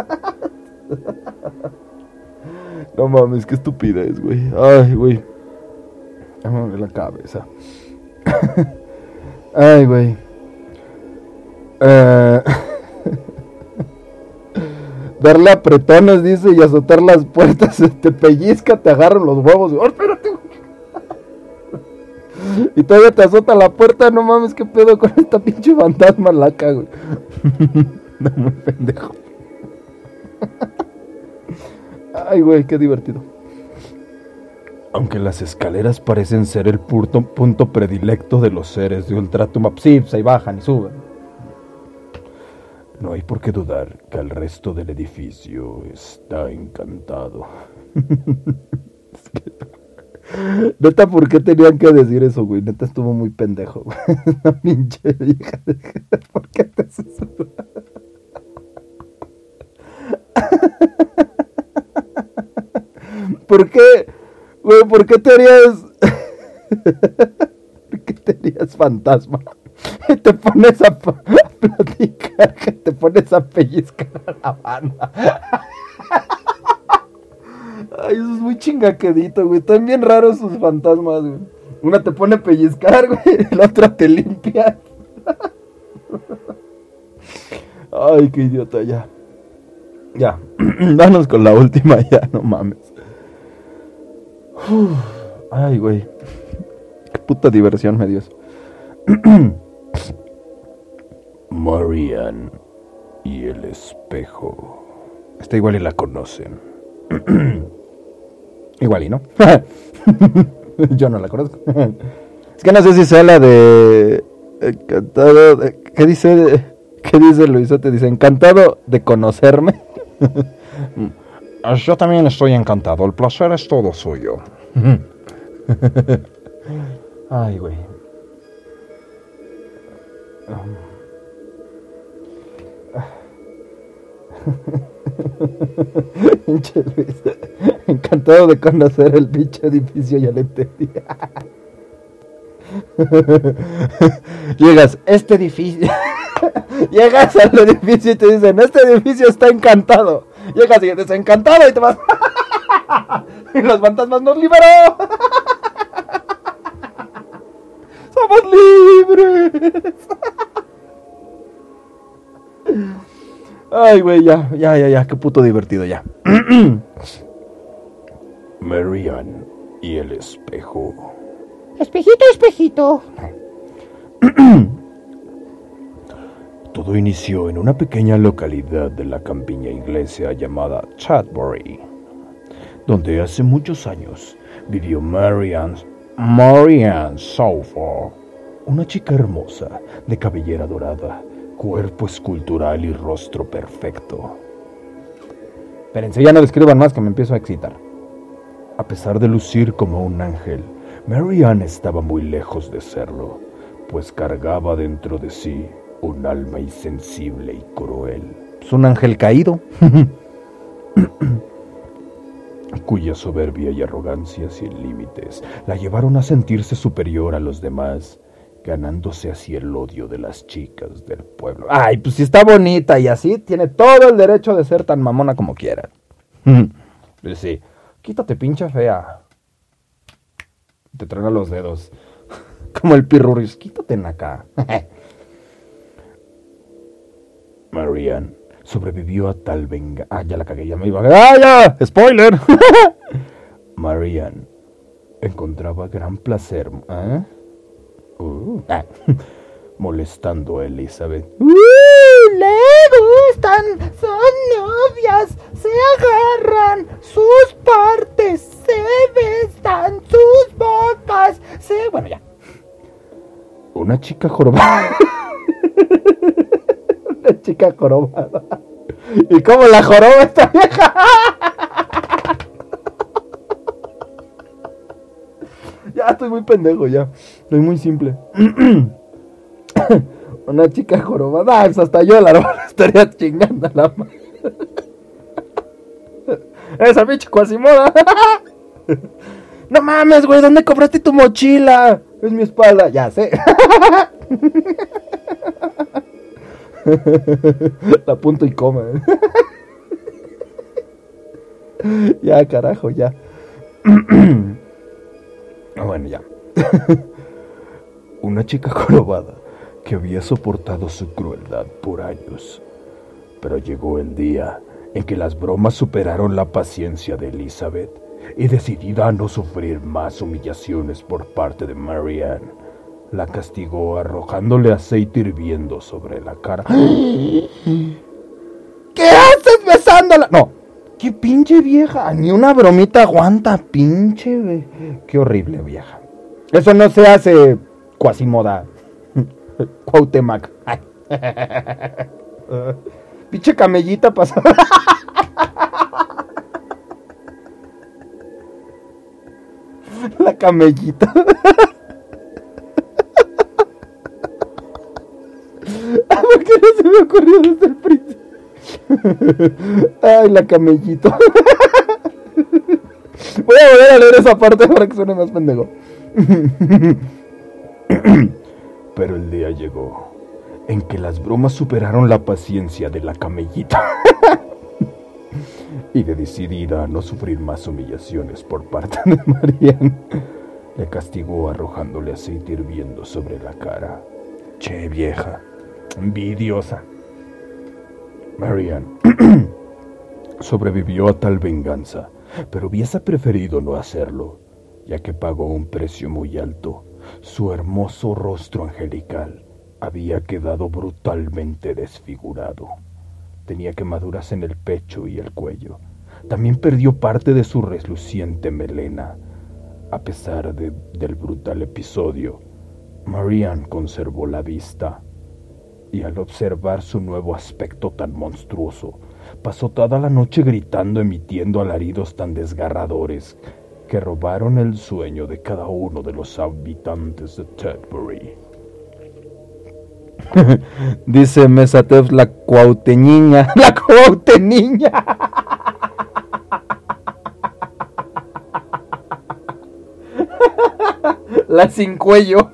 No mames, qué estupidez, güey. Ay, güey. Ya me duele la cabeza. Ay, güey. Eh, Darle apretones, dice, y azotar las puertas. Te pellizca, te agarran los huevos. ¡Oh, espérate! Y todavía te azota la puerta, no mames, qué pedo con esta pinche fantasma laca, güey. no, muy pendejo. Ay, güey, qué divertido. Aunque las escaleras parecen ser el punto, punto predilecto de los seres de Ultratumap, Sí, pues ahí bajan y suben. no hay por qué dudar que el resto del edificio está encantado. Neta, ¿por qué tenían que decir eso, güey? Neta estuvo muy pendejo, güey. Esa pinche vieja. ¿Por qué te haces eso? ¿Por qué? Güey, ¿por qué te harías... ¿Por qué te harías fantasma? Y te pones a platicar, que te pones a pellizcar a la banda. Ay, eso es muy chingaquedito, güey. Están bien raros sus fantasmas, güey. Una te pone a pellizcar, güey. La otra te limpia. Ay, qué idiota, ya. Ya. Vámonos con la última, ya, no mames. Ay, güey. Qué puta diversión me dio. Marian y el espejo. Esta igual y la conocen. Igual y no. Yo no la conozco. es que no sé si sea la de. Encantado. ¿Qué dice? ¿Qué dice Luisote? Dice: Encantado de conocerme. Yo también estoy encantado, el placer es todo suyo. Ay, güey. Encantado de conocer el pinche edificio, ya le entendí. Llegas, este edificio. Llegas al edificio y te dicen, este edificio está encantado. Llegas y dices, encantado y te vas. y los fantasmas nos liberó. somos libres. Ay, güey, ya, ya, ya, ya, qué puto divertido ya. Marianne y el espejo. Espejito, espejito. Todo inició en una pequeña localidad de la campiña inglesa llamada Chatbury, donde hace muchos años vivió Marianne, Marianne Saufer, una chica hermosa, de cabellera dorada, cuerpo escultural y rostro perfecto. Espérense, ya no le escriban más que me empiezo a excitar. A pesar de lucir como un ángel, Marianne estaba muy lejos de serlo, pues cargaba dentro de sí un alma insensible y cruel, Es un ángel caído. cuya soberbia y arrogancia sin límites la llevaron a sentirse superior a los demás, ganándose así el odio de las chicas del pueblo. Ay, pues si está bonita y así, tiene todo el derecho de ser tan mamona como quiera. Pues sí, quítate pinche fea. Te truena los dedos. Como el pirruris, quítate en acá. Marianne sobrevivió a tal venga. ah, ya la cagué, ya me iba a... ¡Ah, ya! ¡Spoiler! Marianne encontraba gran placer ¿Eh? Uh, Ah. molestando a Elizabeth. ¡Uh! Le gustan, son novias, se agarran sus partes, se besan sus bocas, se... Bueno, ya. Una chica jorobada. Una chica jorobada. ¿Y cómo la joroba esta vieja? Ya estoy muy pendejo, ya. Estoy muy simple. Una chica jorobada. Hasta yo la la estaría chingando la madre. Esa pinche cuasimoda. no mames, güey, ¿dónde compraste tu mochila? Es mi espalda, ya sé. La apunto y come. ya, carajo, ya. Ah, bueno, ya. Una chica jorobada que había soportado su crueldad por años. Pero llegó el día en que las bromas superaron la paciencia de Elizabeth y decidida a no sufrir más humillaciones por parte de Marianne, la castigó arrojándole aceite hirviendo sobre la cara. ¿Qué haces besándola? No. Qué pinche vieja. Ni una bromita aguanta, pinche. Qué horrible vieja. Eso no se hace cuasimoda. Cuauhtémoc. Ay. pinche camellita pasó. La camellita. ¿Por qué no se me ocurrió desde el principio? Ay, la camellito. Voy a volver a leer esa parte para que suene más pendejo. Pero el día llegó en que las bromas superaron la paciencia de la camellita. y de decidida a no sufrir más humillaciones por parte de Marianne, le castigó arrojándole aceite hirviendo sobre la cara. Che vieja, envidiosa. Marianne sobrevivió a tal venganza, pero hubiese preferido no hacerlo, ya que pagó un precio muy alto. Su hermoso rostro angelical había quedado brutalmente desfigurado. Tenía quemaduras en el pecho y el cuello. También perdió parte de su reluciente melena. A pesar de- del brutal episodio, Marianne conservó la vista y al observar su nuevo aspecto tan monstruoso, pasó toda la noche gritando emitiendo alaridos tan desgarradores que robaron el sueño de cada uno de los habitantes de Tedbury. Dice Mesatef la cuauteñiña. La cuauteñiña. La sin cuello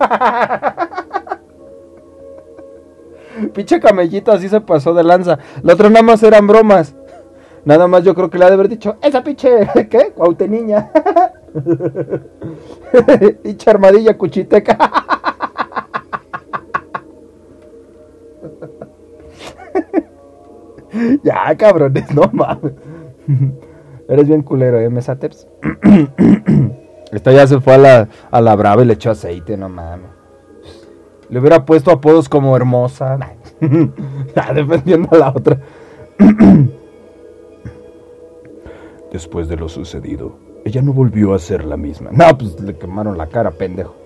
pinche camellito así se pasó de lanza. La otra nada más eran bromas. Nada más yo creo que le ha de haber dicho, esa pinche, ¿qué? Cuauteniña. y armadilla cuchiteca. ya, cabrones, no mames. Eres bien culero, ¿eh, Mesaters? Esta ya se fue a la, a la brava y le echó aceite, no mames. Le hubiera puesto apodos como hermosa. defendiendo a la otra. Después de lo sucedido, ella no volvió a ser la misma. No, pues le quemaron la cara, pendejo.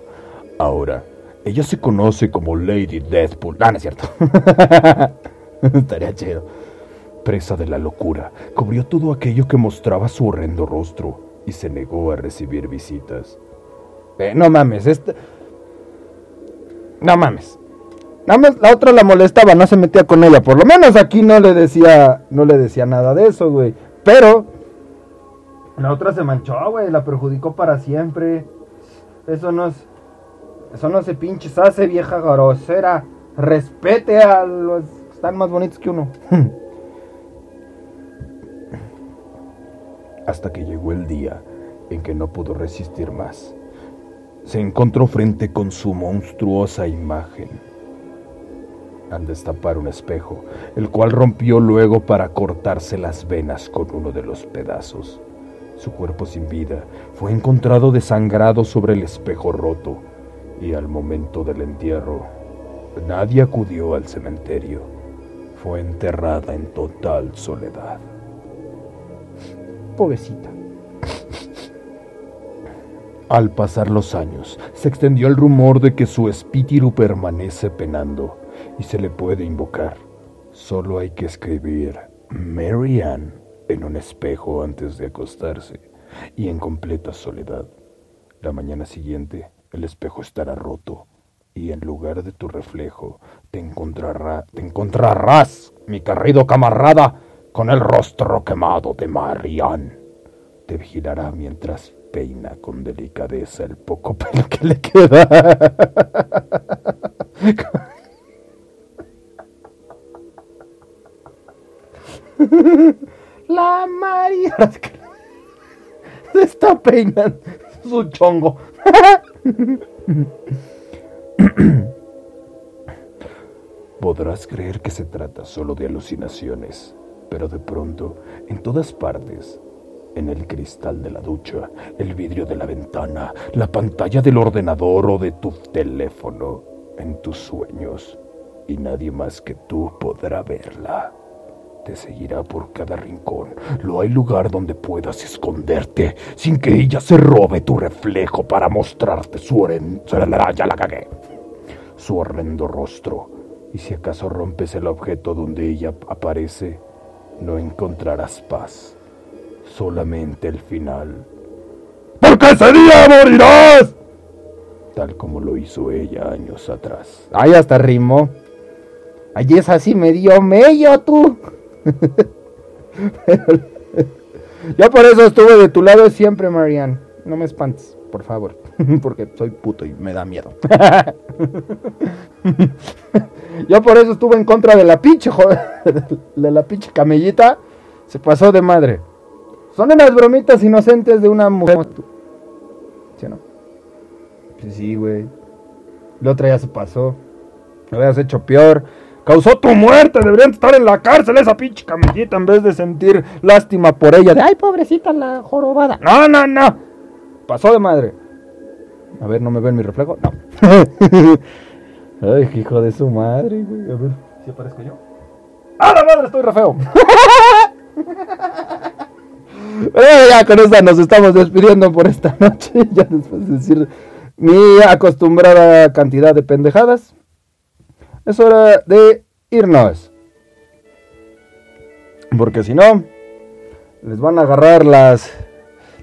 Ahora, ella se conoce como Lady Deathpool. Ah, no es cierto. Estaría chido. Presa de la locura, cubrió todo aquello que mostraba su horrendo rostro y se negó a recibir visitas. Eh, no mames, este... No mames. Nada más la otra la molestaba, no se metía con ella. Por lo menos aquí no le decía, no le decía nada de eso, güey. Pero la otra se manchó, güey, la perjudicó para siempre. Eso no es, eso no se pinches hace, vieja grosera. Respete a los que están más bonitos que uno. Hasta que llegó el día en que no pudo resistir más. Se encontró frente con su monstruosa imagen al destapar un espejo, el cual rompió luego para cortarse las venas con uno de los pedazos. Su cuerpo sin vida fue encontrado desangrado sobre el espejo roto y al momento del entierro nadie acudió al cementerio. Fue enterrada en total soledad. Pobrecita. Al pasar los años, se extendió el rumor de que su espíritu permanece penando y se le puede invocar. Solo hay que escribir Mary Ann en un espejo antes de acostarse y en completa soledad. La mañana siguiente el espejo estará roto y en lugar de tu reflejo te encontrará, te encontrarás, mi querido camarada, con el rostro quemado de Marianne. Te vigilará mientras peina con delicadeza el poco pelo que le queda. La María se está peinando su chongo. Podrás creer que se trata solo de alucinaciones, pero de pronto, en todas partes, en el cristal de la ducha, el vidrio de la ventana, la pantalla del ordenador o de tu teléfono, en tus sueños, y nadie más que tú podrá verla. Te seguirá por cada rincón. No hay lugar donde puedas esconderte sin que ella se robe tu reflejo para mostrarte su horrendo... Ya la cagué. Su horrendo rostro. Y si acaso rompes el objeto donde ella aparece, no encontrarás paz. Solamente el final. ¡Porque ese día morirás! Tal como lo hizo ella años atrás. Ay, hasta rimó. Ay, es así me dio mello tú. ya por eso estuve de tu lado siempre, Marianne. No me espantes, por favor. Porque soy puto y me da miedo. ya por eso estuve en contra de la pinche, joder. De la pinche camellita. Se pasó de madre. Son unas bromitas inocentes de una mujer. ¿Sí o no? Pues sí, güey. La otra ya se pasó. Lo habías hecho peor. Causó tu muerte. Deberían estar en la cárcel esa pinche camellita en vez de sentir lástima por ella. De, ay, pobrecita la jorobada. No, no, no. Pasó de madre. A ver, ¿no me ven mi reflejo? No. ay, hijo de su madre, güey. A ver, ¿si aparezco yo? ¡Ah, la madre! Estoy re feo. Ya con esta nos estamos despidiendo por esta noche. Ya después de decir mi acostumbrada cantidad de pendejadas. Es hora de irnos. Porque si no, les van a agarrar las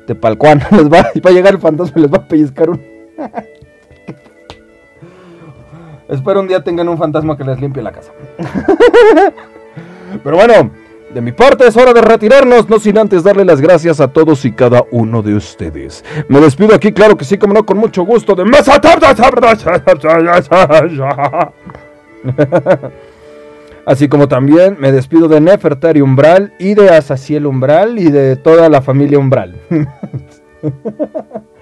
tepalcuan. Les va, va a llegar el fantasma y les va a pellizcar un. Espero un día tengan un fantasma que les limpie la casa. Pero bueno, de mi parte es hora de retirarnos, no sin antes darle las gracias a todos y cada uno de ustedes. Me despido aquí, claro que sí, como no, con mucho gusto de Mesa Así como también me despido de Nefertari Umbral y de Asaciel Umbral y de toda la familia Umbral.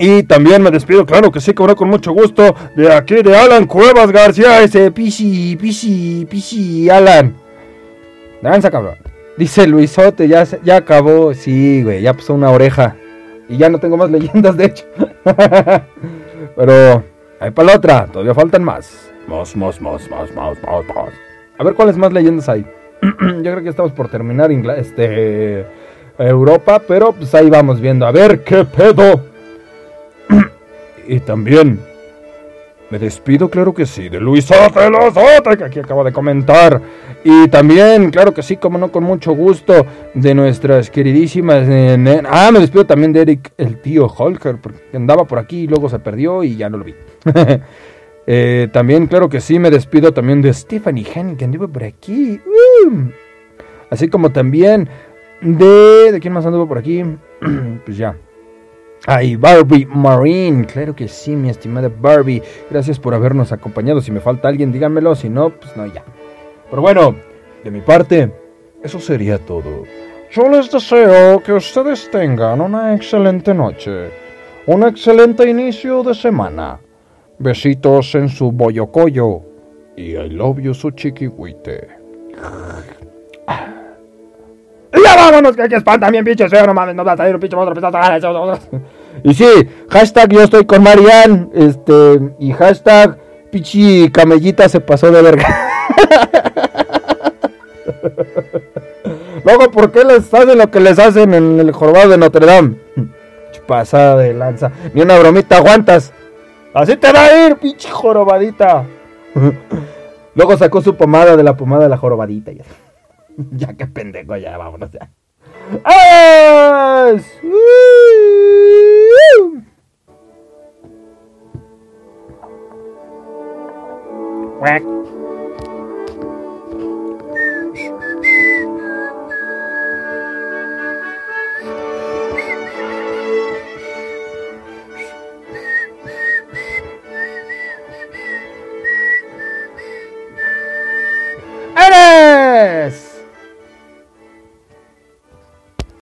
Y también me despido, claro que sí, cabrón, con mucho gusto, de aquí de Alan Cuevas García, ese pichi, pichi, pichi, Alan. Danza, cabrón. Dice Luisote, ya, ya acabó. Sí, güey, ya puso una oreja. Y ya no tengo más leyendas, de hecho. Pero, ahí para la otra, todavía faltan más. Más, más, más, más, más, más, más. A ver cuáles más leyendas hay. Yo creo que estamos por terminar este, Europa, pero pues ahí vamos viendo. A ver qué pedo. Y también me despido, claro que sí, de Luis Lozote, que aquí acaba de comentar. Y también, claro que sí, como no, con mucho gusto, de nuestras queridísimas... eh, ah, me despido también de Eric, el tío Holker, porque andaba por aquí y luego se perdió y ya no lo vi. Eh, también, claro que sí, me despido también de Stephanie Henning, que anduvo por aquí. ¡Uh! Así como también de... ¿De quién más anduvo por aquí? pues ya. Ay, Barbie Marine, claro que sí, mi estimada Barbie. Gracias por habernos acompañado. Si me falta alguien, díganmelo. Si no, pues no, ya. Pero bueno, de mi parte, eso sería todo. Yo les deseo que ustedes tengan una excelente noche, un excelente inicio de semana. Besitos en su boyocoyo y I love you su chiquihuite. ¡Ya vámonos! Que aquí espantan bien, pinches feo, no mames, no va a salir un pinche monstruo, pinche- Y sí, hashtag yo estoy con Marian, este, y hashtag pichi camellita se pasó de verga. Luego, ¿por qué les hacen lo que les hacen en el jorobado de Notre Dame? Pasada de lanza, ni una bromita aguantas. Así te va a ir, pinche jorobadita. Luego sacó su pomada de la pomada de la jorobadita. Ya, ya que pendejo, ya vámonos ya.